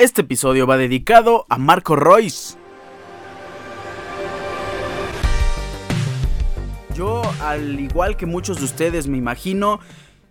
Este episodio va dedicado a Marco Royce. Yo, al igual que muchos de ustedes, me imagino,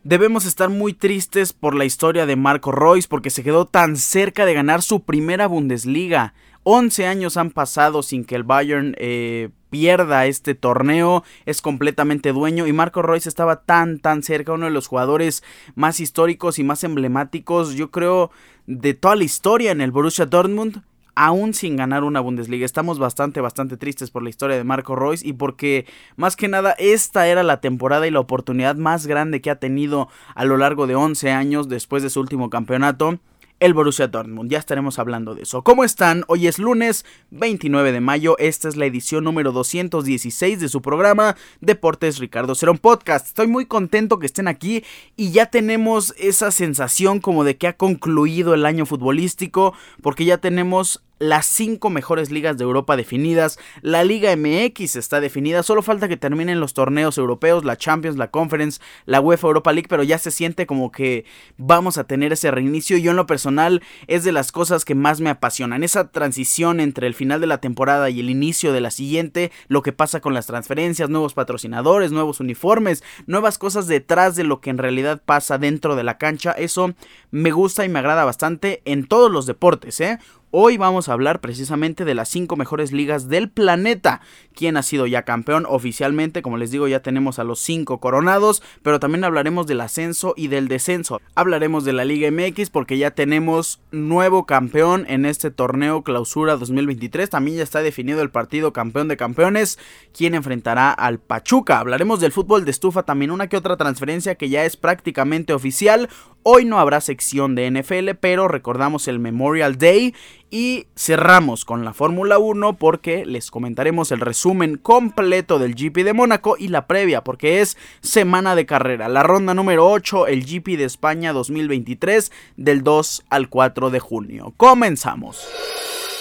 debemos estar muy tristes por la historia de Marco Royce porque se quedó tan cerca de ganar su primera Bundesliga. 11 años han pasado sin que el Bayern eh, pierda este torneo, es completamente dueño y Marco Royce estaba tan tan cerca, uno de los jugadores más históricos y más emblemáticos, yo creo, de toda la historia en el Borussia Dortmund aún sin ganar una Bundesliga. Estamos bastante, bastante tristes por la historia de Marco Royce y porque más que nada esta era la temporada y la oportunidad más grande que ha tenido a lo largo de 11 años después de su último campeonato el Borussia Dortmund. Ya estaremos hablando de eso. ¿Cómo están? Hoy es lunes 29 de mayo. Esta es la edición número 216 de su programa Deportes Ricardo Cerón Podcast. Estoy muy contento que estén aquí y ya tenemos esa sensación como de que ha concluido el año futbolístico porque ya tenemos las cinco mejores ligas de Europa definidas, la Liga MX está definida, solo falta que terminen los torneos europeos, la Champions, la Conference, la UEFA Europa League, pero ya se siente como que vamos a tener ese reinicio. Yo en lo personal es de las cosas que más me apasionan, esa transición entre el final de la temporada y el inicio de la siguiente, lo que pasa con las transferencias, nuevos patrocinadores, nuevos uniformes, nuevas cosas detrás de lo que en realidad pasa dentro de la cancha, eso me gusta y me agrada bastante en todos los deportes, ¿eh? Hoy vamos a hablar precisamente de las 5 mejores ligas del planeta. ¿Quién ha sido ya campeón oficialmente? Como les digo, ya tenemos a los 5 coronados, pero también hablaremos del ascenso y del descenso. Hablaremos de la Liga MX porque ya tenemos nuevo campeón en este torneo clausura 2023. También ya está definido el partido campeón de campeones, quien enfrentará al Pachuca. Hablaremos del fútbol de estufa, también una que otra transferencia que ya es prácticamente oficial. Hoy no habrá sección de NFL, pero recordamos el Memorial Day y cerramos con la Fórmula 1 porque les comentaremos el resumen completo del GP de Mónaco y la previa porque es semana de carrera. La ronda número 8, el GP de España 2023 del 2 al 4 de junio. Comenzamos.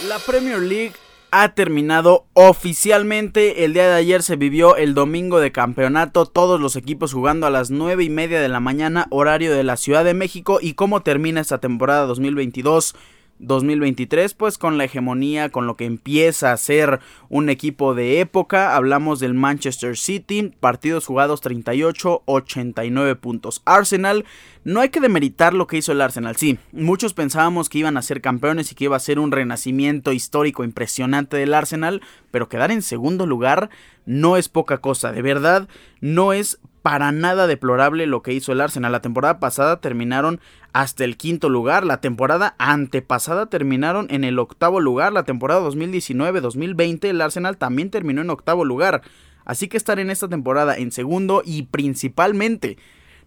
La Premier League ha terminado oficialmente. El día de ayer se vivió el domingo de campeonato. Todos los equipos jugando a las 9 y media de la mañana, horario de la Ciudad de México. ¿Y cómo termina esta temporada 2022? 2023, pues con la hegemonía, con lo que empieza a ser un equipo de época. Hablamos del Manchester City, partidos jugados 38, 89 puntos. Arsenal, no hay que demeritar lo que hizo el Arsenal, sí, muchos pensábamos que iban a ser campeones y que iba a ser un renacimiento histórico impresionante del Arsenal, pero quedar en segundo lugar no es poca cosa, de verdad, no es para nada deplorable lo que hizo el Arsenal. La temporada pasada terminaron hasta el quinto lugar. La temporada antepasada terminaron en el octavo lugar. La temporada 2019-2020 el Arsenal también terminó en octavo lugar. Así que estar en esta temporada en segundo y principalmente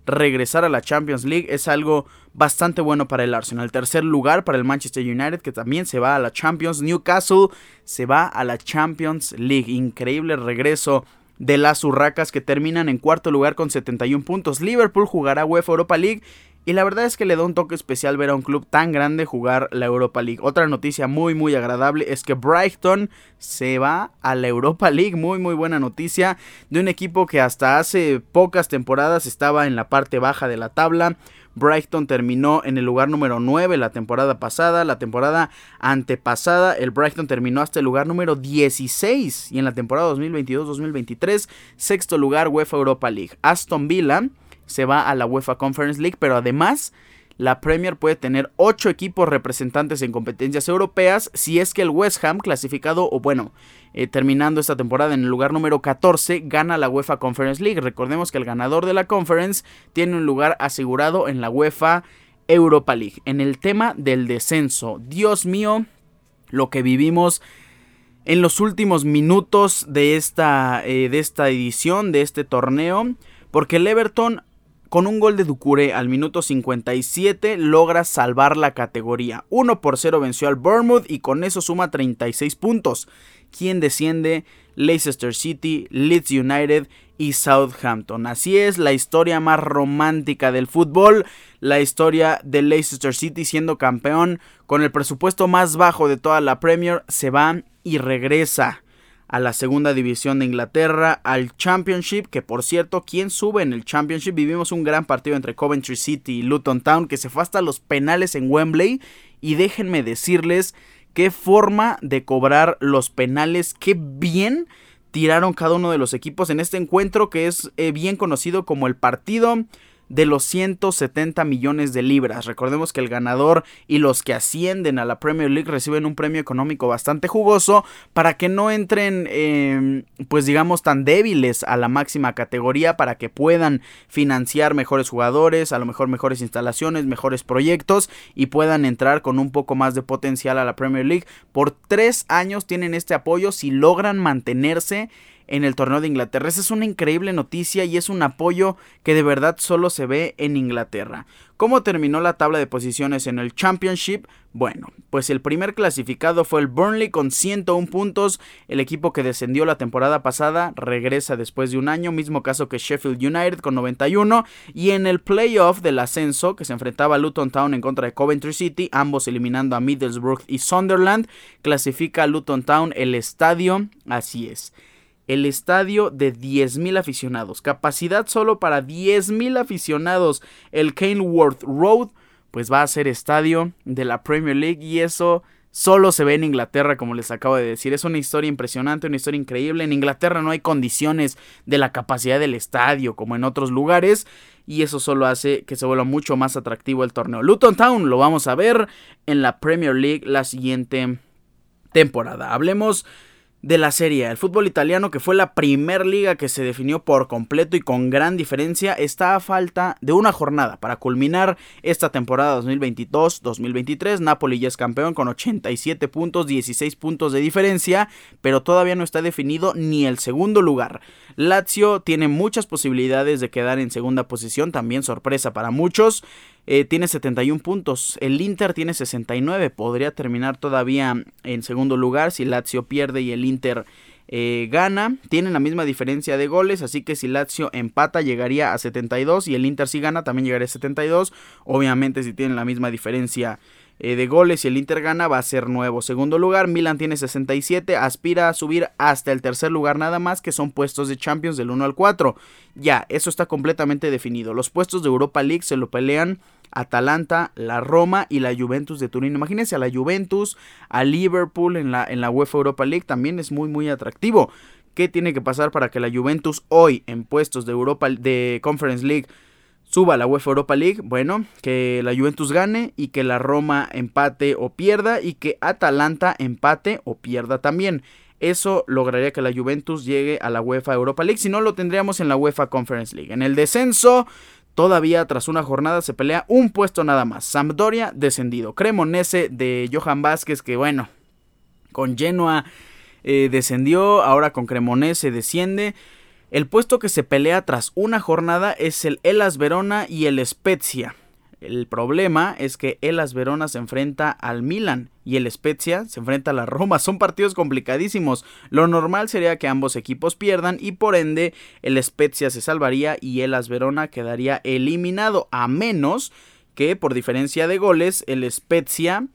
regresar a la Champions League es algo bastante bueno para el Arsenal. Tercer lugar para el Manchester United que también se va a la Champions. Newcastle se va a la Champions League. Increíble regreso de las Urracas que terminan en cuarto lugar con 71 puntos. Liverpool jugará UEFA Europa League y la verdad es que le da un toque especial ver a un club tan grande jugar la Europa League. Otra noticia muy muy agradable es que Brighton se va a la Europa League. Muy muy buena noticia de un equipo que hasta hace pocas temporadas estaba en la parte baja de la tabla. Brighton terminó en el lugar número 9 la temporada pasada. La temporada antepasada, el Brighton terminó hasta el lugar número 16. Y en la temporada 2022-2023, sexto lugar UEFA Europa League. Aston Villa se va a la UEFA Conference League, pero además la Premier puede tener 8 equipos representantes en competencias europeas si es que el West Ham clasificado o bueno, eh, terminando esta temporada en el lugar número 14 gana la UEFA Conference League. Recordemos que el ganador de la Conference tiene un lugar asegurado en la UEFA Europa League. En el tema del descenso, Dios mío, lo que vivimos en los últimos minutos de esta, eh, de esta edición, de este torneo, porque el Everton con un gol de Ducure al minuto 57 logra salvar la categoría. 1 por 0 venció al Bournemouth y con eso suma 36 puntos. Quien desciende? Leicester City, Leeds United y Southampton. Así es la historia más romántica del fútbol, la historia de Leicester City siendo campeón con el presupuesto más bajo de toda la Premier, se va y regresa a la segunda división de Inglaterra, al Championship, que por cierto, ¿quién sube en el Championship? Vivimos un gran partido entre Coventry City y Luton Town que se fue hasta los penales en Wembley y déjenme decirles qué forma de cobrar los penales, qué bien tiraron cada uno de los equipos en este encuentro que es eh, bien conocido como el partido de los 170 millones de libras. Recordemos que el ganador y los que ascienden a la Premier League reciben un premio económico bastante jugoso para que no entren, em, pues digamos, tan débiles a la máxima categoría, para que puedan financiar mejores jugadores, a lo mejor mejores instalaciones, mejores proyectos y puedan entrar con un poco más de potencial a la Premier League. Por tres años tienen este apoyo si logran mantenerse en el torneo de Inglaterra. Esa es una increíble noticia y es un apoyo que de verdad solo se ve en Inglaterra. ¿Cómo terminó la tabla de posiciones en el Championship? Bueno, pues el primer clasificado fue el Burnley con 101 puntos. El equipo que descendió la temporada pasada regresa después de un año, mismo caso que Sheffield United con 91. Y en el playoff del ascenso, que se enfrentaba a Luton Town en contra de Coventry City, ambos eliminando a Middlesbrough y Sunderland, clasifica a Luton Town el estadio. Así es el estadio de 10.000 aficionados. Capacidad solo para 10.000 aficionados. El Kenworth Road pues va a ser estadio de la Premier League y eso solo se ve en Inglaterra como les acabo de decir. Es una historia impresionante, una historia increíble. En Inglaterra no hay condiciones de la capacidad del estadio como en otros lugares y eso solo hace que se vuelva mucho más atractivo el torneo. Luton Town lo vamos a ver en la Premier League la siguiente temporada. Hablemos de la Serie El fútbol italiano, que fue la primer liga que se definió por completo y con gran diferencia, está a falta de una jornada para culminar esta temporada 2022-2023. Napoli ya es campeón con 87 puntos, 16 puntos de diferencia, pero todavía no está definido ni el segundo lugar. Lazio tiene muchas posibilidades de quedar en segunda posición, también sorpresa para muchos. Eh, tiene 71 puntos. El Inter tiene 69. Podría terminar todavía en segundo lugar si Lazio pierde y el Inter eh, gana. Tienen la misma diferencia de goles, así que si Lazio empata llegaría a 72 y el Inter si gana también llegaría a 72. Obviamente si tienen la misma diferencia eh, de goles y el Inter gana va a ser nuevo segundo lugar. Milan tiene 67, aspira a subir hasta el tercer lugar nada más que son puestos de Champions del 1 al 4. Ya, eso está completamente definido. Los puestos de Europa League se lo pelean Atalanta, la Roma y la Juventus de Turín. Imagínense a la Juventus, a Liverpool en la, en la UEFA Europa League, también es muy muy atractivo. ¿Qué tiene que pasar para que la Juventus hoy en puestos de Europa de Conference League suba a la UEFA Europa League? Bueno, que la Juventus gane y que la Roma empate o pierda y que Atalanta empate o pierda también. Eso lograría que la Juventus llegue a la UEFA Europa League, si no lo tendríamos en la UEFA Conference League. En el descenso Todavía tras una jornada se pelea un puesto nada más. Sampdoria descendido. Cremonese de Johan Vázquez que bueno, con Genoa eh, descendió, ahora con Cremonese desciende. El puesto que se pelea tras una jornada es el Elas Verona y el Spezia. El problema es que el As Verona se enfrenta al Milan y el Spezia se enfrenta a la Roma. Son partidos complicadísimos. Lo normal sería que ambos equipos pierdan y por ende el Spezia se salvaría y el As Verona quedaría eliminado a menos que por diferencia de goles el Spezia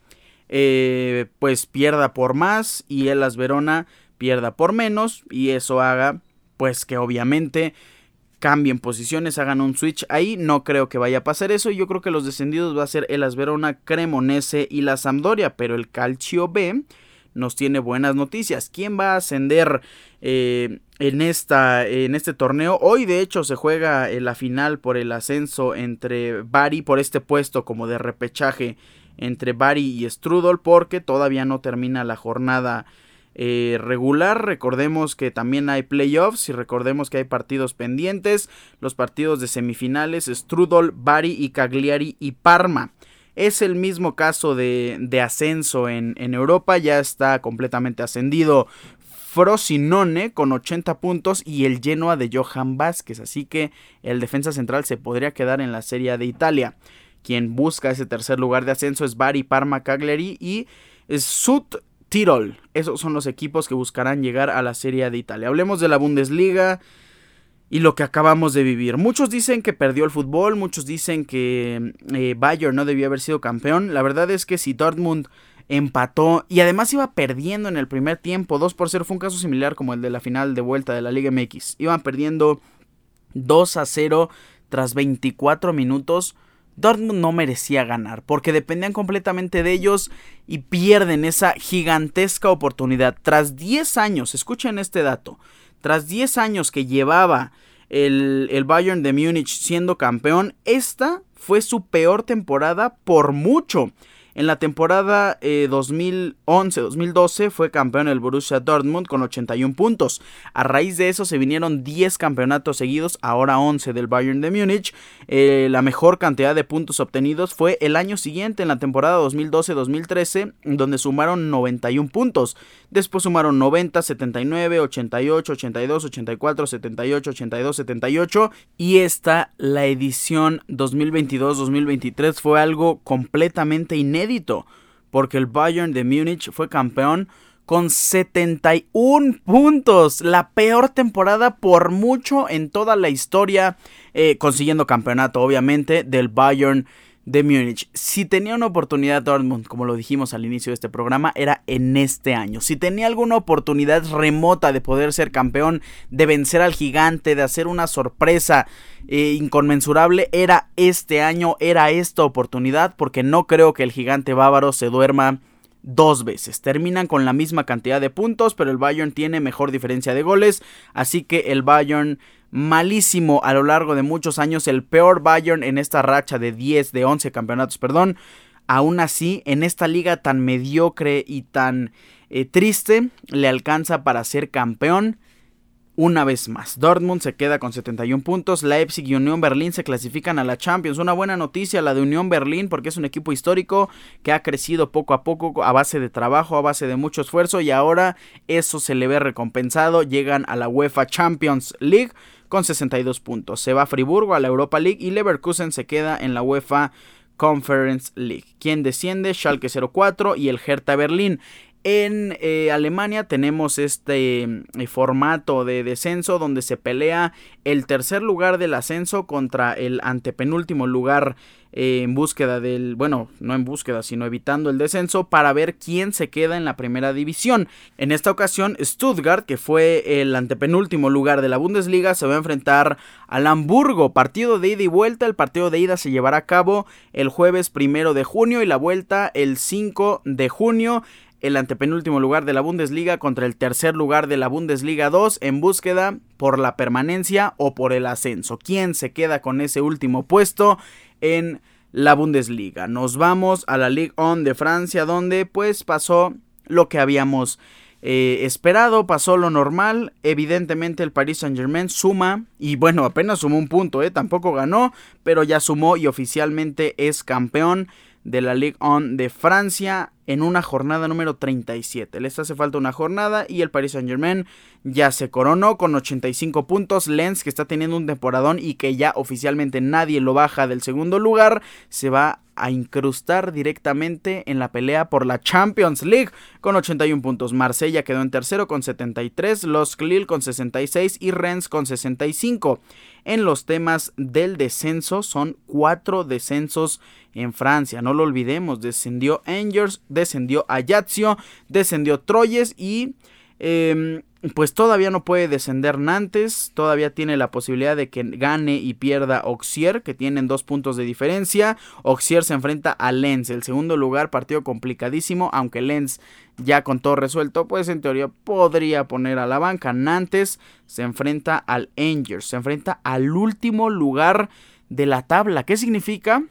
eh, pues pierda por más y el As Verona pierda por menos y eso haga pues que obviamente cambien posiciones, hagan un switch ahí. No creo que vaya a pasar eso. Yo creo que los descendidos va a ser el Asverona, Cremonese y la Sampdoria. Pero el Calcio B nos tiene buenas noticias. ¿Quién va a ascender eh, en, esta, en este torneo? Hoy de hecho se juega en la final por el ascenso entre Bari, por este puesto como de repechaje entre Bari y Strudel, porque todavía no termina la jornada eh, regular. Recordemos que también hay playoffs y recordemos que hay partidos pendientes. Los partidos de semifinales, Strudol, Bari y Cagliari y Parma. Es el mismo caso de, de ascenso en, en, Europa, ya está completamente ascendido Frosinone con 80 puntos y el Genoa de Johan Vázquez, así que el defensa central se podría quedar en la Serie de Italia. Quien busca ese tercer lugar de ascenso es Bari, Parma, Cagliari y Sud Tirol. Esos son los equipos que buscarán llegar a la Serie de Italia. Hablemos de la Bundesliga y lo que acabamos de vivir. Muchos dicen que perdió el fútbol, muchos dicen que eh, Bayern no debió haber sido campeón. La verdad es que si Dortmund empató y además iba perdiendo en el primer tiempo 2 por 0. Fue un caso similar como el de la final de vuelta de la Liga MX. Iban perdiendo 2 a 0 tras 24 minutos. Dortmund no merecía ganar porque dependían completamente de ellos y pierden esa gigantesca oportunidad. Tras 10 años, escuchen este dato, tras 10 años que llevaba el, el Bayern de Múnich siendo campeón, esta fue su peor temporada por mucho. En la temporada 2011-2012 eh, fue campeón el Borussia Dortmund con 81 puntos. A raíz de eso se vinieron 10 campeonatos seguidos, ahora 11 del Bayern de Múnich. Eh, la mejor cantidad de puntos obtenidos fue el año siguiente, en la temporada 2012-2013, donde sumaron 91 puntos. Después sumaron 90, 79, 88, 82, 84, 78, 82, 78. Y esta, la edición 2022-2023, fue algo completamente inédito porque el Bayern de Múnich fue campeón con 71 puntos, la peor temporada por mucho en toda la historia, eh, consiguiendo campeonato obviamente del Bayern de Múnich. Si tenía una oportunidad Dortmund, como lo dijimos al inicio de este programa, era en este año. Si tenía alguna oportunidad remota de poder ser campeón, de vencer al gigante, de hacer una sorpresa eh, inconmensurable, era este año, era esta oportunidad, porque no creo que el gigante bávaro se duerma dos veces. Terminan con la misma cantidad de puntos, pero el Bayern tiene mejor diferencia de goles, así que el Bayern malísimo a lo largo de muchos años, el peor Bayern en esta racha de 10, de 11 campeonatos, perdón. Aún así, en esta liga tan mediocre y tan eh, triste, le alcanza para ser campeón una vez más. Dortmund se queda con 71 puntos, Leipzig y Unión Berlín se clasifican a la Champions. Una buena noticia la de Unión Berlín porque es un equipo histórico que ha crecido poco a poco a base de trabajo, a base de mucho esfuerzo y ahora eso se le ve recompensado. Llegan a la UEFA Champions League con 62 puntos. Se va a Friburgo a la Europa League y Leverkusen se queda en la UEFA Conference League. Quien desciende? Schalke 04 y el Hertha Berlín. En eh, Alemania tenemos este eh, formato de descenso donde se pelea el tercer lugar del ascenso contra el antepenúltimo lugar eh, en búsqueda del, bueno, no en búsqueda, sino evitando el descenso para ver quién se queda en la primera división. En esta ocasión, Stuttgart, que fue el antepenúltimo lugar de la Bundesliga, se va a enfrentar al Hamburgo. Partido de ida y vuelta. El partido de ida se llevará a cabo el jueves primero de junio y la vuelta el 5 de junio el antepenúltimo lugar de la Bundesliga contra el tercer lugar de la Bundesliga 2 en búsqueda por la permanencia o por el ascenso. ¿Quién se queda con ese último puesto en la Bundesliga? Nos vamos a la Ligue 1 de Francia donde pues pasó lo que habíamos eh, esperado, pasó lo normal. Evidentemente el Paris Saint Germain suma y bueno, apenas sumó un punto, ¿eh? tampoco ganó, pero ya sumó y oficialmente es campeón de la Ligue 1 de Francia en una jornada número 37. Les hace falta una jornada y el Paris Saint Germain ya se coronó con 85 puntos. Lens, que está teniendo un temporadón y que ya oficialmente nadie lo baja del segundo lugar, se va a incrustar directamente en la pelea por la Champions League con 81 puntos. Marsella quedó en tercero con 73, Los Lille con 66 y Rennes con 65. En los temas del descenso son cuatro descensos en Francia, no lo olvidemos, descendió Angers, descendió Ajaccio, descendió Troyes y Em, pues todavía no puede descender Nantes, todavía tiene la posibilidad de que gane y pierda Auxier, que tienen dos puntos de diferencia. Auxier se enfrenta a Lens, el segundo lugar, partido complicadísimo, aunque Lens ya con todo resuelto, pues en teoría podría poner a la banca. Nantes se enfrenta al Angers, se enfrenta al último lugar de la tabla. ¿Qué significa?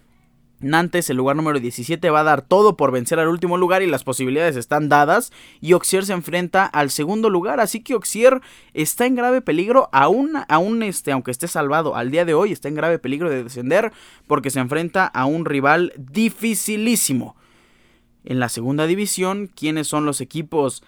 Nantes, el lugar número 17, va a dar todo por vencer al último lugar y las posibilidades están dadas. Y Oxier se enfrenta al segundo lugar, así que Oxier está en grave peligro, aún, aún este, aunque esté salvado al día de hoy, está en grave peligro de descender porque se enfrenta a un rival dificilísimo. En la segunda división, ¿quiénes son los equipos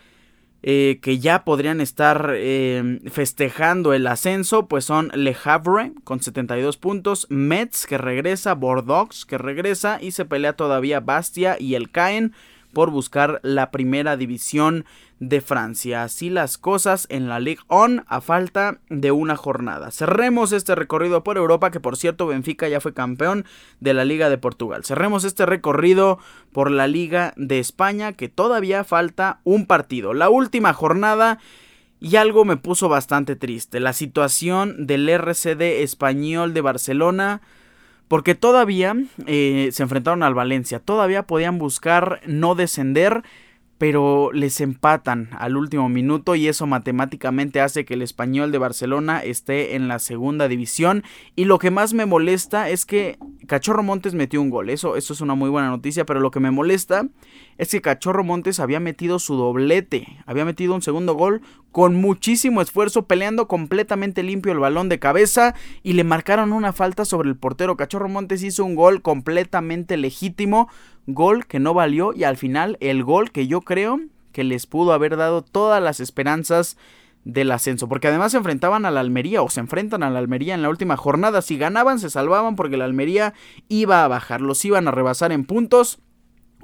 eh, que ya podrían estar eh, festejando el ascenso, pues son Le Havre con 72 puntos, Metz que regresa, Bordeaux que regresa y se pelea todavía Bastia y el Caen por buscar la primera división de Francia. Así las cosas en la Ligue 1 a falta de una jornada. Cerremos este recorrido por Europa, que por cierto Benfica ya fue campeón de la Liga de Portugal. Cerremos este recorrido por la Liga de España, que todavía falta un partido. La última jornada y algo me puso bastante triste, la situación del RCD español de Barcelona, porque todavía eh, se enfrentaron al Valencia, todavía podían buscar no descender pero les empatan al último minuto y eso matemáticamente hace que el español de Barcelona esté en la segunda división. Y lo que más me molesta es que Cachorro Montes metió un gol, eso, eso es una muy buena noticia, pero lo que me molesta es que Cachorro Montes había metido su doblete, había metido un segundo gol con muchísimo esfuerzo, peleando completamente limpio el balón de cabeza y le marcaron una falta sobre el portero. Cachorro Montes hizo un gol completamente legítimo, gol que no valió y al final el gol que yo creo que les pudo haber dado todas las esperanzas del ascenso, porque además se enfrentaban a la Almería o se enfrentan a la Almería en la última jornada, si ganaban se salvaban porque la Almería iba a bajar, los iban a rebasar en puntos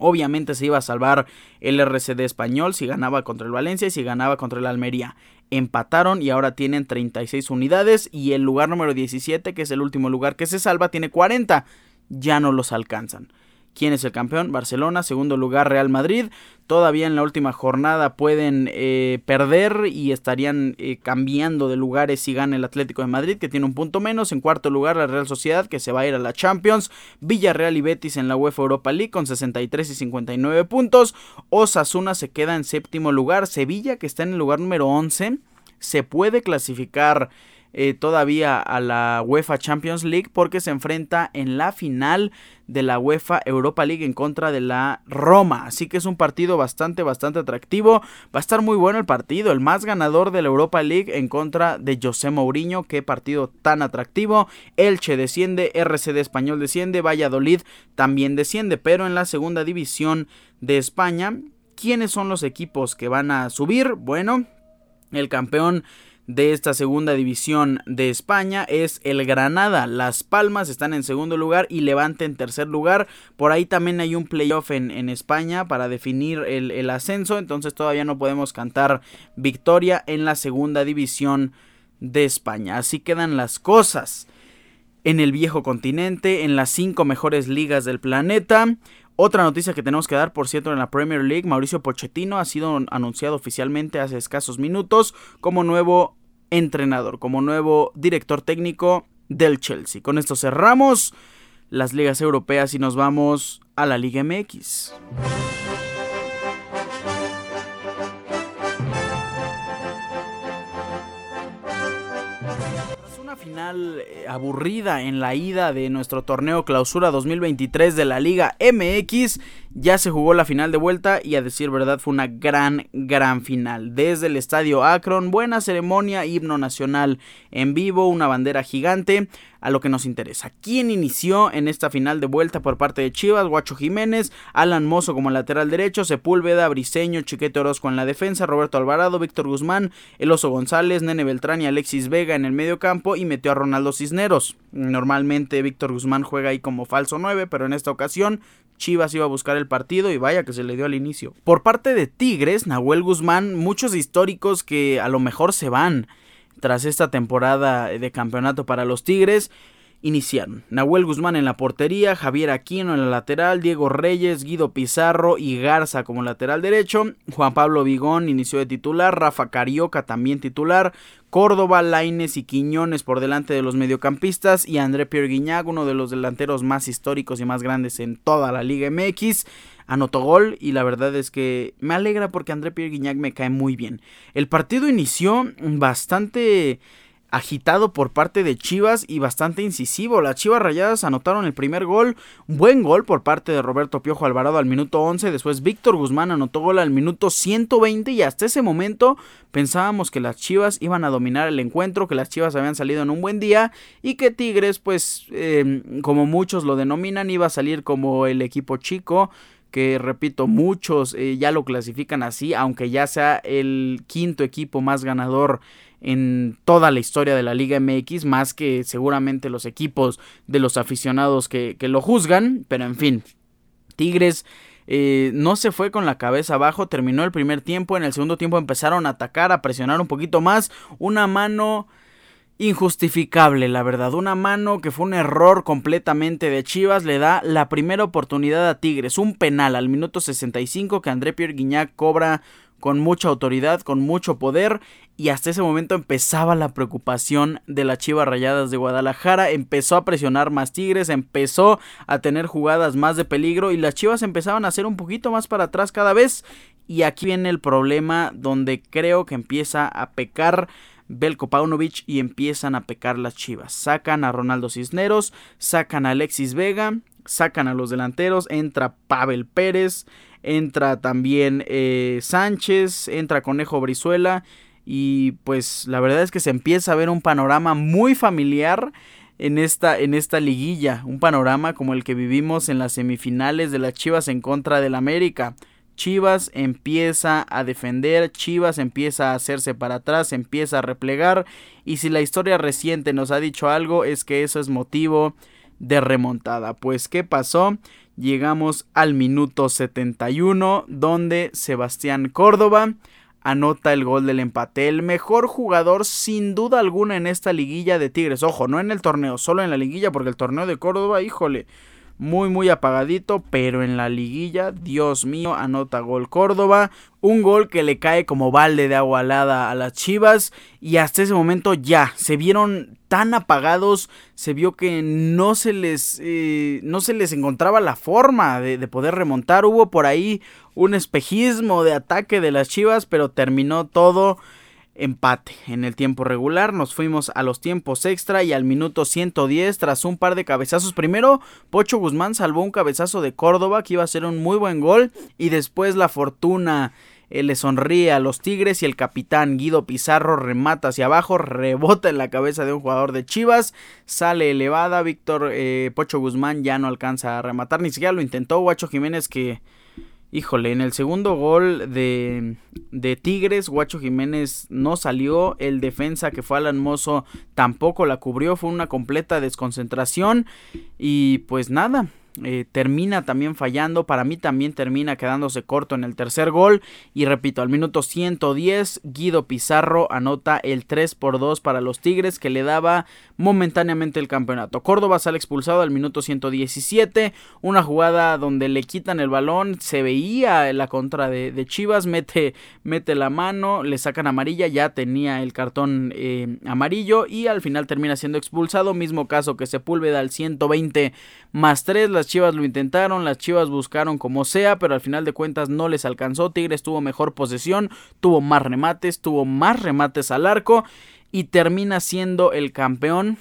Obviamente se iba a salvar el RCD español si ganaba contra el Valencia y si ganaba contra el Almería. Empataron y ahora tienen 36 unidades y el lugar número 17, que es el último lugar que se salva, tiene 40. Ya no los alcanzan. ¿Quién es el campeón? Barcelona, segundo lugar Real Madrid. Todavía en la última jornada pueden eh, perder y estarían eh, cambiando de lugares si gana el Atlético de Madrid, que tiene un punto menos. En cuarto lugar la Real Sociedad, que se va a ir a la Champions. Villarreal y Betis en la UEFA Europa League con 63 y 59 puntos. Osasuna se queda en séptimo lugar. Sevilla, que está en el lugar número 11, se puede clasificar eh, todavía a la UEFA Champions League porque se enfrenta en la final de la UEFA Europa League en contra de la Roma. Así que es un partido bastante, bastante atractivo. Va a estar muy bueno el partido. El más ganador de la Europa League en contra de José Mourinho. Qué partido tan atractivo. Elche desciende, RCD Español desciende, Valladolid también desciende. Pero en la segunda división de España, ¿quiénes son los equipos que van a subir? Bueno, el campeón de esta segunda división de España es el Granada. Las Palmas están en segundo lugar y Levante en tercer lugar. Por ahí también hay un playoff en, en España para definir el, el ascenso. Entonces todavía no podemos cantar victoria en la segunda división de España. Así quedan las cosas en el viejo continente, en las cinco mejores ligas del planeta. Otra noticia que tenemos que dar, por cierto, en la Premier League, Mauricio Pochettino ha sido anunciado oficialmente hace escasos minutos como nuevo entrenador, como nuevo director técnico del Chelsea. Con esto cerramos las ligas europeas y nos vamos a la Liga MX. Final eh, aburrida en la ida de nuestro torneo clausura 2023 de la Liga MX. Ya se jugó la final de vuelta y a decir verdad fue una gran, gran final. Desde el estadio Akron, buena ceremonia, himno nacional en vivo, una bandera gigante a lo que nos interesa. ¿Quién inició en esta final de vuelta por parte de Chivas? Guacho Jiménez, Alan Mozo como lateral derecho, Sepúlveda, Briseño, Chiquete Orozco en la defensa, Roberto Alvarado, Víctor Guzmán, El Oso González, Nene Beltrán y Alexis Vega en el medio campo y metió a Ronaldo Cisneros. Normalmente Víctor Guzmán juega ahí como falso 9, pero en esta ocasión Chivas iba a buscar el partido y vaya que se le dio al inicio. Por parte de Tigres, Nahuel Guzmán, muchos históricos que a lo mejor se van tras esta temporada de campeonato para los Tigres iniciaron. Nahuel Guzmán en la portería, Javier Aquino en la lateral, Diego Reyes, Guido Pizarro y Garza como lateral derecho, Juan Pablo Vigón inició de titular, Rafa Carioca también titular, Córdoba, Laines y Quiñones por delante de los mediocampistas y André Pierre Guignac, uno de los delanteros más históricos y más grandes en toda la Liga MX anotó gol y la verdad es que me alegra porque André Pierre Guignac me cae muy bien. El partido inició bastante agitado por parte de Chivas y bastante incisivo. Las Chivas Rayadas anotaron el primer gol, buen gol por parte de Roberto Piojo Alvarado al minuto 11, después Víctor Guzmán anotó gol al minuto 120 y hasta ese momento pensábamos que las Chivas iban a dominar el encuentro, que las Chivas habían salido en un buen día y que Tigres pues em, como muchos lo denominan iba a salir como el equipo chico que repito, muchos eh, ya lo clasifican así, aunque ya sea el quinto equipo más ganador en toda la historia de la Liga MX, más que seguramente los equipos de los aficionados que, que lo juzgan, pero en fin, Tigres eh, no se fue con la cabeza abajo, terminó el primer tiempo, en el segundo tiempo empezaron a atacar, a presionar un poquito más, una mano injustificable, la verdad. Una mano que fue un error completamente de Chivas le da la primera oportunidad a Tigres. Un penal al minuto 65 que André Pierre Guignac cobra con mucha autoridad, con mucho poder. Y hasta ese momento empezaba la preocupación de las Chivas Rayadas de Guadalajara. Empezó a presionar más Tigres, empezó a tener jugadas más de peligro. Y las Chivas empezaban a hacer un poquito más para atrás cada vez. Y aquí viene el problema donde creo que empieza a pecar Belko Paunovic y empiezan a pecar las chivas. Sacan a Ronaldo Cisneros, sacan a Alexis Vega, sacan a los delanteros, entra Pavel Pérez, entra también eh, Sánchez, entra Conejo Brizuela y pues la verdad es que se empieza a ver un panorama muy familiar en esta, en esta liguilla, un panorama como el que vivimos en las semifinales de las Chivas en contra del América. Chivas empieza a defender, Chivas empieza a hacerse para atrás, empieza a replegar y si la historia reciente nos ha dicho algo es que eso es motivo de remontada. Pues ¿qué pasó? Llegamos al minuto 71 donde Sebastián Córdoba anota el gol del empate. El mejor jugador sin duda alguna en esta liguilla de Tigres. Ojo, no en el torneo, solo en la liguilla porque el torneo de Córdoba, híjole, muy muy apagadito, pero en la liguilla, Dios mío, anota gol Córdoba, un gol que le cae como balde de agua alada a las Chivas. Y hasta ese momento ya se vieron tan apagados, se vio que no se les eh, no se les encontraba la forma de, de poder remontar, hubo por ahí un espejismo de ataque de las Chivas, pero terminó todo empate. En el tiempo regular nos fuimos a los tiempos extra y al minuto 110 tras un par de cabezazos. Primero, Pocho Guzmán salvó un cabezazo de Córdoba que iba a ser un muy buen gol y después la fortuna eh, le sonríe a los Tigres y el capitán Guido Pizarro remata hacia abajo, rebota en la cabeza de un jugador de Chivas, sale elevada, Víctor eh, Pocho Guzmán ya no alcanza a rematar, ni siquiera lo intentó Guacho Jiménez que Híjole, en el segundo gol de, de, Tigres, Guacho Jiménez no salió. El defensa que fue Alan Mozo tampoco la cubrió. Fue una completa desconcentración. Y pues nada, eh, termina también fallando. Para mí también termina quedándose corto en el tercer gol. Y repito, al minuto 110, Guido Pizarro anota el 3 por 2 para los Tigres que le daba momentáneamente el campeonato. Córdoba sale expulsado al minuto 117. Una jugada donde le quitan el balón. Se veía la contra de, Chivas. Mete, mete la mano. Le sacan amarilla. Ya tenía el cartón eh, amarillo. Y al final termina siendo expulsado. Mismo caso que Sepúlveda al 120 más 3. Las Chivas lo intentaron, las Chivas buscaron como sea, pero al final de cuentas no les alcanzó. Tigres tuvo mejor posesión, tuvo más remates, tuvo más remates al arco y termina siendo el campeón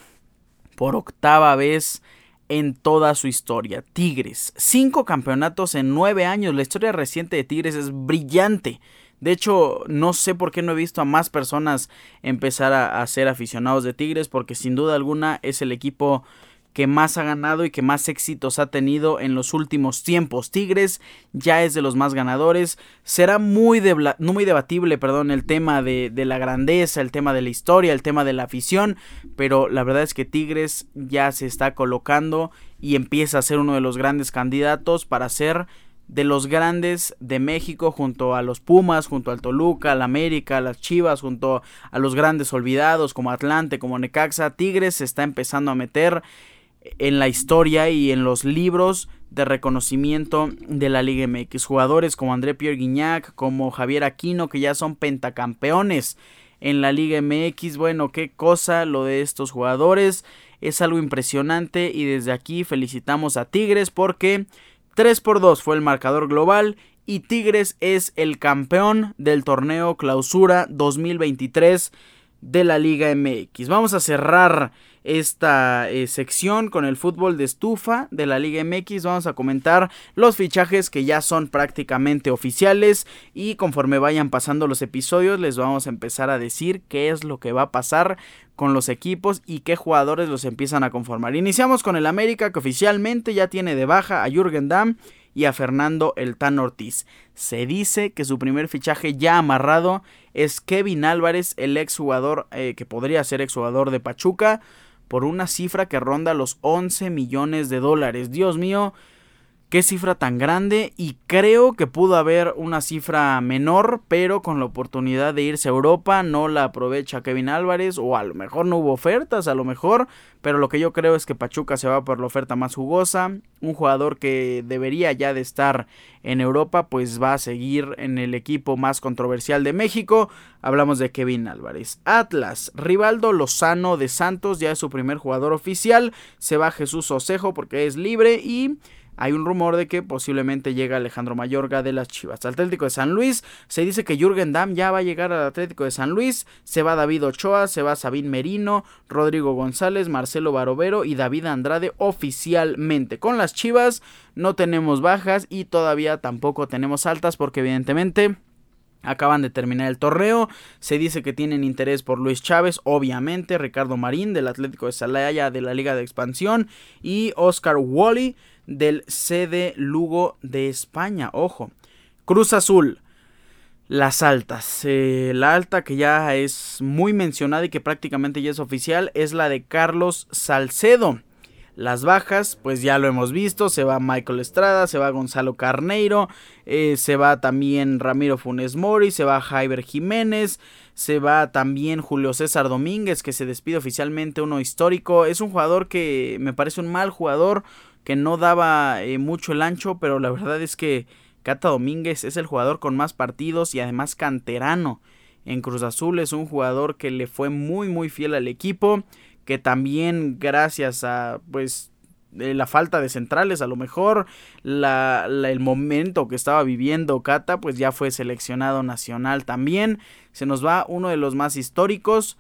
por octava vez en toda su historia. Tigres, cinco campeonatos en nueve años. La historia reciente de Tigres es brillante. De hecho, no sé por qué no he visto a más personas empezar a, a ser aficionados de Tigres, porque sin duda alguna es el equipo que más ha ganado y que más éxitos ha tenido en los últimos tiempos. Tigres ya es de los más ganadores. Será muy, muy debatible perdón, el tema de, de, la grandeza, el tema de la historia, el tema de la afición, pero la verdad es que Tigres ya se está colocando y empieza a ser uno de los grandes candidatos para ser de los grandes de México junto a los Pumas, junto al Toluca, al América, a las Chivas, junto a los grandes olvidados como Atlante, como Necaxa, Tigres se está empezando a meter en la historia y en los libros de reconocimiento de la Liga MX. Jugadores como André Pierre Guignac, como Javier Aquino, que ya son pentacampeones en la Liga MX. Bueno, qué cosa lo de estos jugadores. Es algo impresionante y desde aquí felicitamos a Tigres porque 3 por 2 fue el marcador global y Tigres es el campeón del torneo Clausura 2023 de la Liga MX. Vamos a cerrar esta eh, sección con el fútbol de estufa de la Liga MX. Vamos a comentar los fichajes que ya son prácticamente oficiales y conforme vayan pasando los episodios les vamos a empezar a decir qué es lo que va a pasar con los equipos y qué jugadores los empiezan a conformar. Iniciamos con el América que oficialmente ya tiene de baja a Jürgen Damm y a Fernando El Tan Ortiz. Se dice que su primer fichaje ya amarrado es Kevin Álvarez, el exjugador eh, que podría ser exjugador de Pachuca por una cifra que ronda los 11 millones de dólares. Dios mío, qué cifra tan grande y creo que pudo haber una cifra menor, pero con la oportunidad de irse a Europa no la aprovecha Kevin Álvarez o a lo mejor no hubo ofertas, a lo mejor, pero lo que yo creo es que Pachuca se va por la oferta más jugosa, un jugador que debería ya de estar en Europa, pues va a seguir en el equipo más controversial de México, hablamos de Kevin Álvarez. Atlas, Rivaldo Lozano de Santos ya es su primer jugador oficial, se va Jesús Osejo porque es libre y hay un rumor de que posiblemente llega Alejandro Mayorga de las Chivas. Atlético de San Luis, se dice que Jürgen Damm ya va a llegar al Atlético de San Luis, se va David Ochoa, se va Sabín Merino, Rodrigo González, Marcelo Barovero y David Andrade oficialmente. Con las Chivas no tenemos bajas y todavía tampoco tenemos altas porque evidentemente... Acaban de terminar el torneo. Se dice que tienen interés por Luis Chávez, obviamente. Ricardo Marín del Atlético de Salaya de la Liga de Expansión. Y Oscar Wally del CD Lugo de España. Ojo. Cruz Azul. Las altas. Eh, la alta que ya es muy mencionada y que prácticamente ya es oficial es la de Carlos Salcedo. Las bajas, pues ya lo hemos visto, se va Michael Estrada, se va Gonzalo Carneiro, eh, se va también Ramiro Funes Mori, se va Jaiber Jiménez, se va también Julio César Domínguez, que se despide oficialmente, uno histórico. Es un jugador que me parece un mal jugador, que no daba eh, mucho el ancho, pero la verdad es que Cata Domínguez es el jugador con más partidos y además canterano. En Cruz Azul es un jugador que le fue muy muy fiel al equipo, que también gracias a pues eh, la falta de centrales, a lo mejor la, el momento que estaba viviendo Cata, pues ya fue seleccionado nacional también. Se nos va uno de los más históricos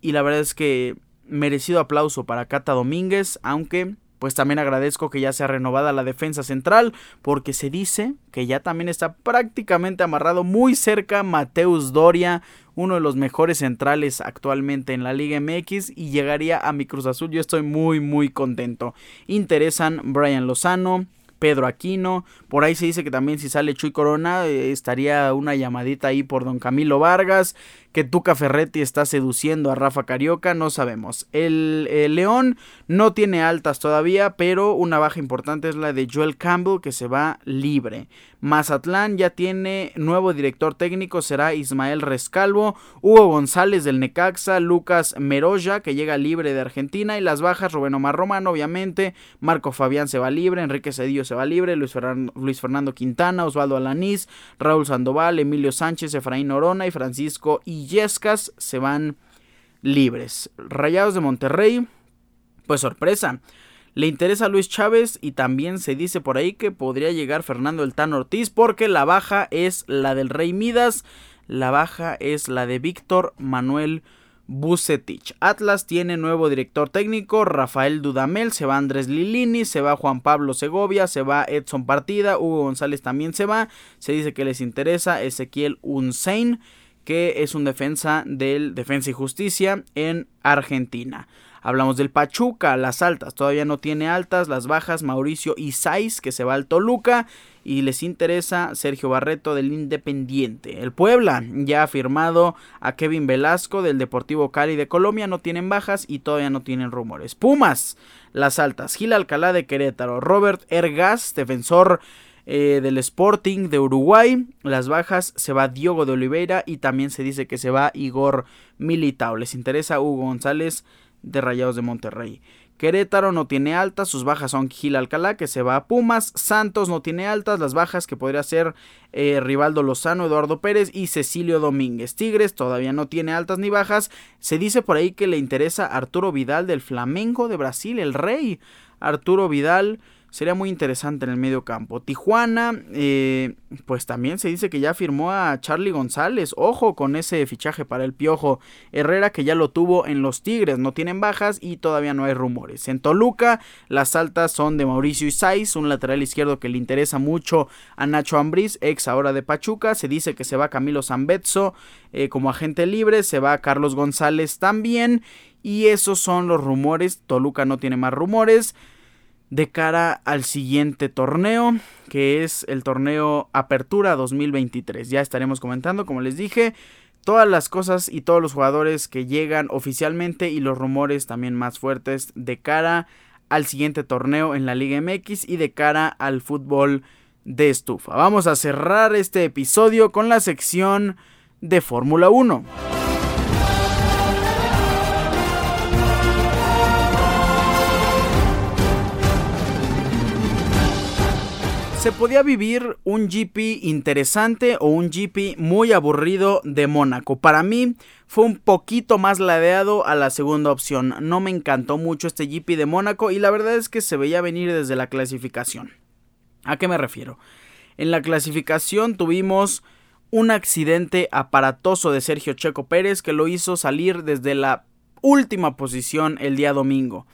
y la verdad es que merecido aplauso para Cata Domínguez, aunque pues también agradezco que ya sea renovada la defensa central, porque se dice que ya también está prácticamente amarrado muy cerca Mateus Doria, uno de los mejores centrales actualmente en la Liga MX y llegaría a mi Cruz Azul. Yo estoy muy muy contento. Interesan Brian Lozano, Pedro Aquino. Por ahí se dice que también si sale Chuy Corona eh, estaría una llamadita ahí por don Camilo Vargas que Tuca Ferretti está seduciendo a Rafa Carioca, no sabemos. El, León no tiene altas todavía, pero una baja importante es la de Joel Campbell que se va libre. Mazatlán ya tiene nuevo director técnico, será Ismael Rescalvo, Hugo González del Necaxa, Lucas Meroya que llega libre de Argentina y las bajas Rubén Omar Romano obviamente, Marco Fabián se va libre, Enrique Cedillo se va libre, Luis, Luis Fernando Quintana, Osvaldo Alanís, Raúl Sandoval, Emilio Sánchez, Efraín Orona y Francisco y Yescas se van libres. Rayados de Monterrey, pues sorpresa. Le interesa a Luis Chávez y también se dice por ahí que podría llegar Fernando El Tan Ortiz porque la baja es la del Rey Midas, la baja es la de Víctor Manuel Bucetich. Atlas tiene nuevo director técnico, Rafael Dudamel, se va Andrés Lilini, se va Juan Pablo Segovia, se va Edson Partida, Hugo González también se va, se dice que les interesa Ezequiel Unsein que es un defensa del Defensa y Justicia en Argentina. Hablamos del Pachuca, las altas, todavía no tiene altas, las bajas, Mauricio Isais, que se va al Toluca, y les interesa Sergio Barreto del Independiente. El Puebla ya ha firmado a Kevin Velasco del Deportivo Cali de Colombia, no tienen bajas y todavía no tienen rumores. Pumas, las altas, Gil Alcalá de Querétaro, Robert Ergas, defensor eh, del Sporting de Uruguay. Las bajas se va Diogo de Oliveira y también se dice que se va Igor Militao. Les interesa Hugo González de Rayados de Monterrey. Querétaro no tiene altas, sus bajas son Gil Alcalá que se va a Pumas, Santos no tiene altas, las bajas que podría ser eh, Rivaldo Lozano, Eduardo Pérez y Cecilio Domínguez. Tigres todavía no tiene altas ni bajas, se dice por ahí que le interesa Arturo Vidal del Flamengo de Brasil, el rey Arturo Vidal sería muy interesante en el medio campo. Tijuana, eh, pues también se dice que ya firmó a Charlie González. Ojo con ese fichaje para el Piojo. Herrera que ya lo tuvo en los Tigres, no tienen bajas y todavía no hay rumores. En Toluca, las altas son de Mauricio Isais, un lateral izquierdo que le interesa mucho a Nacho Ambriz, ex ahora de Pachuca. Se dice que se va Camilo Zambetso eh, como agente libre, se va Carlos González también. Y esos son los rumores. Toluca no tiene más rumores de cara al siguiente torneo, que es el torneo Apertura 2023. Ya estaremos comentando, como les dije, todas las cosas y todos los jugadores que llegan oficialmente y los rumores también más fuertes de cara al siguiente torneo en la Liga MX y de cara al fútbol de estufa. Vamos a cerrar este episodio con la sección de Fórmula 1. Se podía vivir un GP interesante o un GP muy aburrido de Mónaco. Para mí fue un poquito más ladeado a la segunda opción. No me encantó mucho este GP de Mónaco y la verdad es que se veía venir desde la clasificación. ¿A qué me refiero? En la clasificación tuvimos un accidente aparatoso de Sergio Checo Pérez que lo hizo salir desde la última posición el día domingo.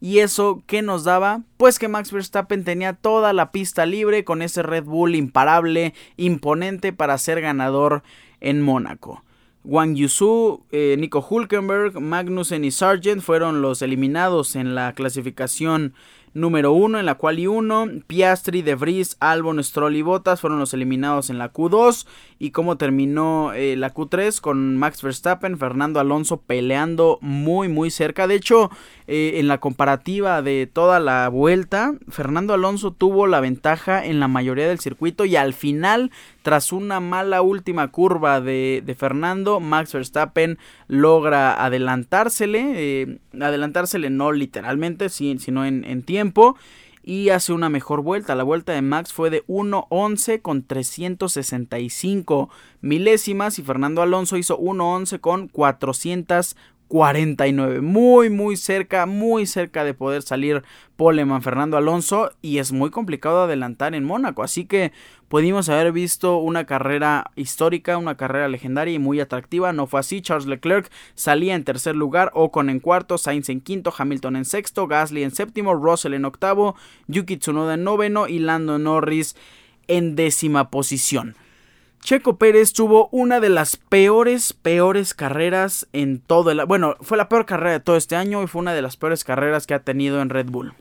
¿Y eso qué nos daba? Pues que Max Verstappen tenía toda la pista libre con ese Red Bull imparable, imponente para ser ganador en Mónaco. Wang Yusu, eh, Nico Hulkenberg, Magnussen y Sargent fueron los eliminados en la clasificación número 1 en la cual y 1. Piastri, De Vries, Albon, Stroll y Bottas fueron los eliminados en la Q2. Y cómo terminó eh, la Q3 con Max Verstappen, Fernando Alonso peleando muy muy cerca. De hecho, eh, en la comparativa de toda la vuelta, Fernando Alonso tuvo la ventaja en la mayoría del circuito y al final, tras una mala última curva de, Fernando, Max Verstappen logra adelantársele, eh, adelantársele no literalmente, sino en, en tiempo y hace una mejor vuelta. La vuelta de Max fue de 1.11 con 365 milésimas y Fernando Alonso hizo 1.11 con 400 49. Muy, muy cerca, muy cerca de poder salir Poleman Fernando Alonso. Y es muy complicado adelantar en Mónaco. Así que pudimos haber visto una carrera histórica, una carrera legendaria y muy atractiva. No fue así. Charles Leclerc salía en tercer lugar, Ocon en cuarto, Sainz en quinto, Hamilton en sexto, Gasly en séptimo, Russell en octavo, Yuki Tsunoda en noveno y Lando Norris en décima posición. Checo Pérez tuvo una de las peores, peores carreras en todo el... Bueno, fue la peor carrera de todo este año y fue una de las peores carreras que ha tenido en Red Bull.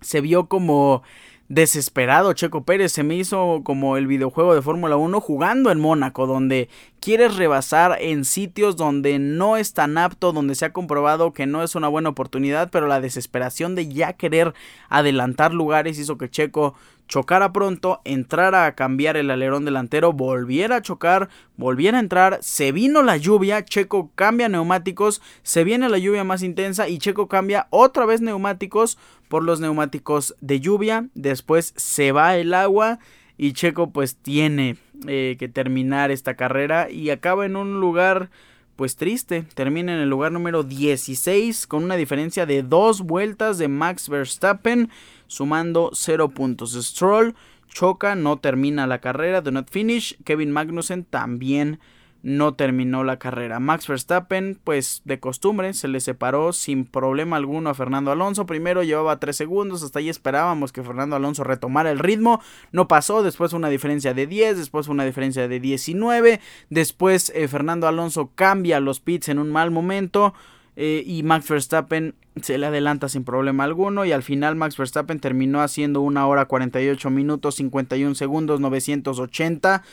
Se vio como desesperado Checo Pérez. Se me hizo como el videojuego de Fórmula 1 jugando en Mónaco, donde quieres rebasar en sitios donde no es tan apto, donde se ha comprobado que no es una buena oportunidad, pero la desesperación de ya querer adelantar lugares hizo que Checo chocara pronto, entrara a cambiar el alerón delantero, volviera a chocar, volviera a entrar, se vino la lluvia, Checo cambia neumáticos, se viene la lluvia más intensa y Checo cambia otra vez neumáticos por los neumáticos de lluvia, después se va el agua y Checo pues tiene eh, que terminar esta carrera y acaba en un lugar pues triste, termina en el lugar número 16 con una diferencia de dos vueltas de Max Verstappen sumando 0 puntos. Stroll choca, no termina la carrera, do not finish. Kevin Magnussen también no terminó la carrera. Max Verstappen, pues de costumbre, se le separó sin problema alguno a Fernando Alonso. Primero llevaba 3 segundos, hasta ahí esperábamos que Fernando Alonso retomara el ritmo. No pasó, después una diferencia de 10, después una diferencia de 19. Después eh, Fernando Alonso cambia los pits en un mal momento. Eh, y Max Verstappen se le adelanta sin problema alguno y al final Max Verstappen terminó haciendo una hora 48 minutos 51 segundos 980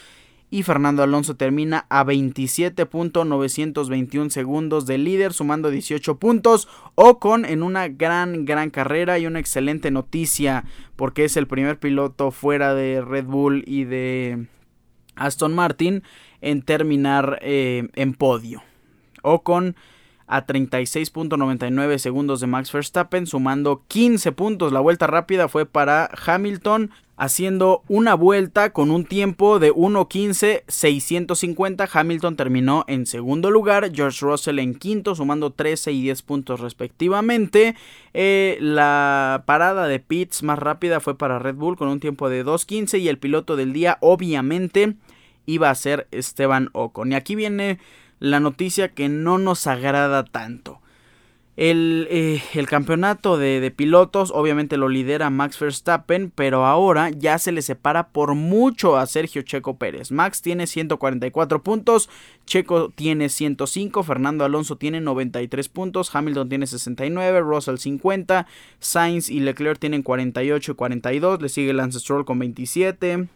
y Fernando Alonso termina a 27.921 segundos de líder sumando 18 puntos Ocon en una gran gran carrera y una excelente noticia porque es el primer piloto fuera de Red Bull y de Aston Martin en terminar eh, en podio. Ocon a 36.99 segundos de Max Verstappen, sumando 15 puntos. La vuelta rápida fue para Hamilton, haciendo una vuelta con un tiempo de 1.15.650. Hamilton terminó en segundo lugar, George Russell en quinto, sumando 13 y 10 puntos respectivamente. Eh, la parada de pits más rápida fue para Red Bull con un tiempo de 2.15 y el piloto del día obviamente iba a ser Esteban Ocon. Y aquí viene la noticia que no nos agrada tanto. El, eh, campeonato de, pilotos obviamente lo lidera Max Verstappen, pero ahora ya se le separa por mucho a Sergio Checo Pérez. Max tiene 144 puntos, Checo tiene 105, Fernando Alonso tiene 93 puntos, Hamilton tiene 69, Russell 50, Sainz y Leclerc tienen 48 y 42, le sigue Lance Stroll con 27.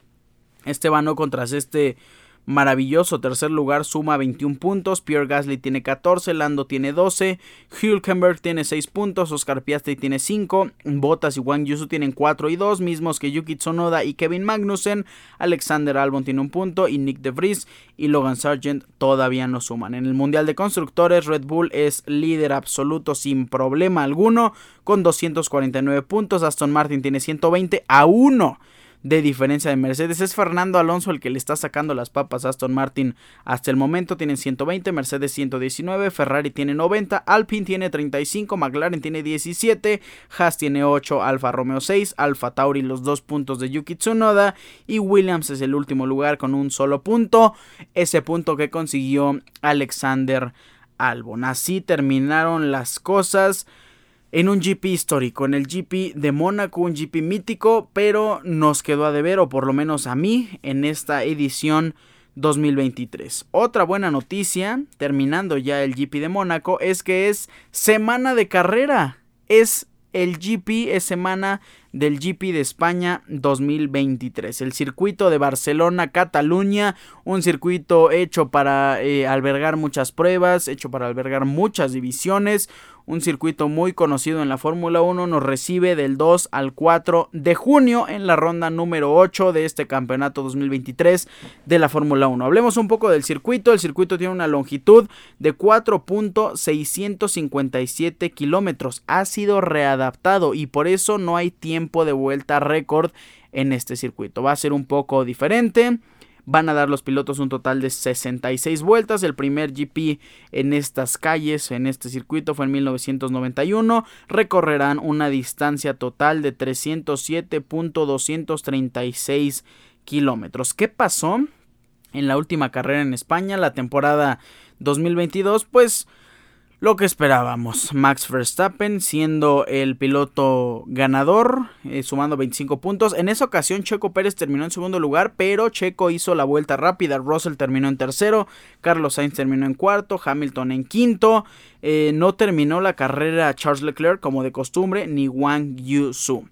Esteban Ocon tras este maravilloso tercer lugar, suma 21 puntos, Pierre Gasly tiene 14, Lando tiene 12, Hülkenberg tiene 6 puntos, Oscar Piastri tiene 5, Bottas y Wang Yusu tienen 4 y 2, mismos que Yuki Tsunoda y Kevin Magnussen, Alexander Albon tiene un punto y Nick De Vries y Logan Sargent todavía no suman. En el Mundial de Constructores, Red Bull es líder absoluto sin problema alguno, con 249 puntos, Aston Martin tiene 120 a 1 de diferencia de Mercedes. Es Fernando Alonso el que le está sacando las papas a Aston Martin hasta el momento. Tienen 120, Mercedes 119, Ferrari tiene 90, Alpine tiene 35, McLaren tiene 17, Haas tiene 8, Alfa Romeo 6, Alfa Tauri los dos puntos de Yuki Tsunoda y Williams es el último lugar con un solo punto. Ese punto que consiguió Alexander Albon. Así terminaron las cosas en un GP histórico, en el GP de Mónaco, un GP mítico, pero nos quedó a deber, o por lo menos a mí, en esta edición 2023. Otra buena noticia, terminando ya el GP de Mónaco, es que es semana de carrera. Es el GP, es semana del GP de España 2023. El circuito de Barcelona-Cataluña, un circuito hecho para eh, albergar muchas pruebas, hecho para albergar muchas divisiones, un circuito muy conocido en la Fórmula 1, nos recibe del 2 al 4 de junio en la ronda número 8 de este campeonato 2023 de la Fórmula 1. Hablemos un poco del circuito. El circuito tiene una longitud de 4.657 kilómetros. Ha sido readaptado y por eso no hay tiempo de vuelta récord en este circuito. Va a ser un poco diferente. Van a dar los pilotos un total de 66 vueltas. El primer GP en estas calles, en este circuito, fue en 1991. Recorrerán una distancia total de 307.236 kilómetros. ¿Qué pasó en la última carrera en España, la temporada 2022? Pues lo que esperábamos. Max Verstappen siendo el piloto ganador, eh, sumando 25 puntos. En esa ocasión Checo Pérez terminó en segundo lugar, pero Checo hizo la vuelta rápida. Russell terminó en tercero, Carlos Sainz terminó en cuarto, Hamilton en quinto. Eh, no terminó la carrera Charles Leclerc como de costumbre, ni Wang Yu-su.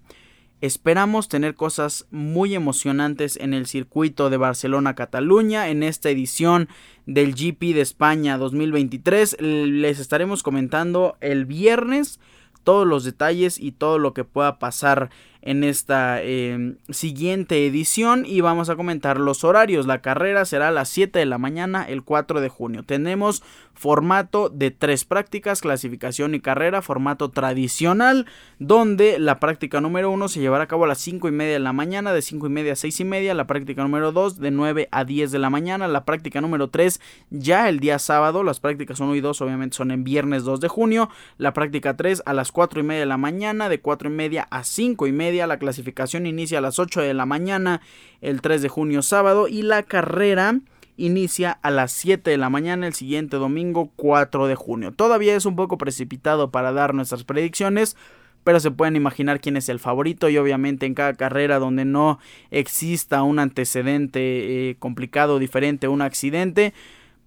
Esperamos tener cosas muy emocionantes en el circuito de Barcelona-Cataluña en esta edición del GP de España 2023. Les estaremos comentando el viernes todos los detalles y todo lo que pueda pasar en esta em, siguiente edición y vamos a comentar los horarios. La carrera será a las 7 de la mañana el 4 de junio. Tenemos formato de tres prácticas, clasificación y carrera, formato tradicional, donde la práctica número 1 se llevará a cabo a las 5 y media de la mañana, de 5 y media a 6 y media, la práctica número 2 de 9 a 10 de la mañana, la práctica número 3 ya el día sábado, las prácticas 1 y 2 obviamente son en viernes 2 de junio, la práctica 3 a las 4 y media de la mañana, de 4 y media a 5 y media, la clasificación inicia a las 8 de la mañana el 3 de junio sábado y la carrera inicia a las 7 de la mañana el siguiente domingo 4 de junio. Todavía es un poco precipitado para dar nuestras predicciones, pero se pueden imaginar quién es el favorito y obviamente en cada carrera donde no exista un antecedente eh, complicado, diferente, un accidente,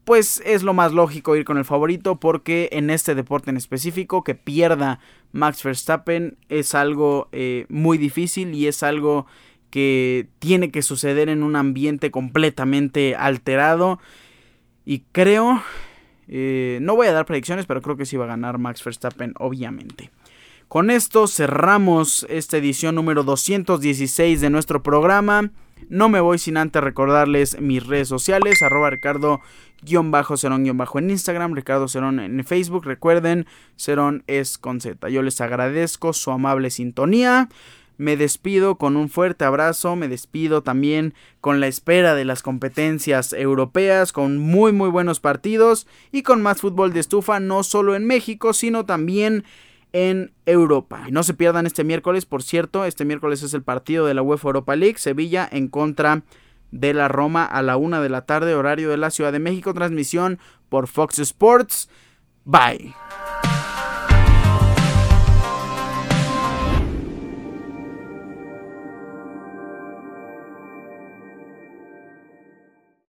pues es lo más lógico ir con el favorito porque en este deporte en específico que pierda Max Verstappen es algo eh, muy difícil y es algo que tiene que suceder en un ambiente completamente alterado. Y creo eh, no voy a dar predicciones pero creo que sí va a ganar Max Verstappen obviamente. Con esto cerramos esta edición número 216 de nuestro programa no me voy sin antes recordarles mis redes sociales, arroba Ricardo-Cerón- en Instagram, Ricardo Cerón en Facebook. Recuerden, Cerón es con Z. Yo les agradezco su amable sintonía. Me despido con un fuerte abrazo, me despido también con la espera de las competencias europeas, con muy muy buenos partidos y con más fútbol de estufa, no solo en México, sino también en Europa. Y no se pierdan este miércoles, por cierto, este miércoles es el partido de la UEFA Europa League, Sevilla en contra de la Roma a la una de la tarde, horario de la Ciudad de México, transmisión por Fox Sports. Bye.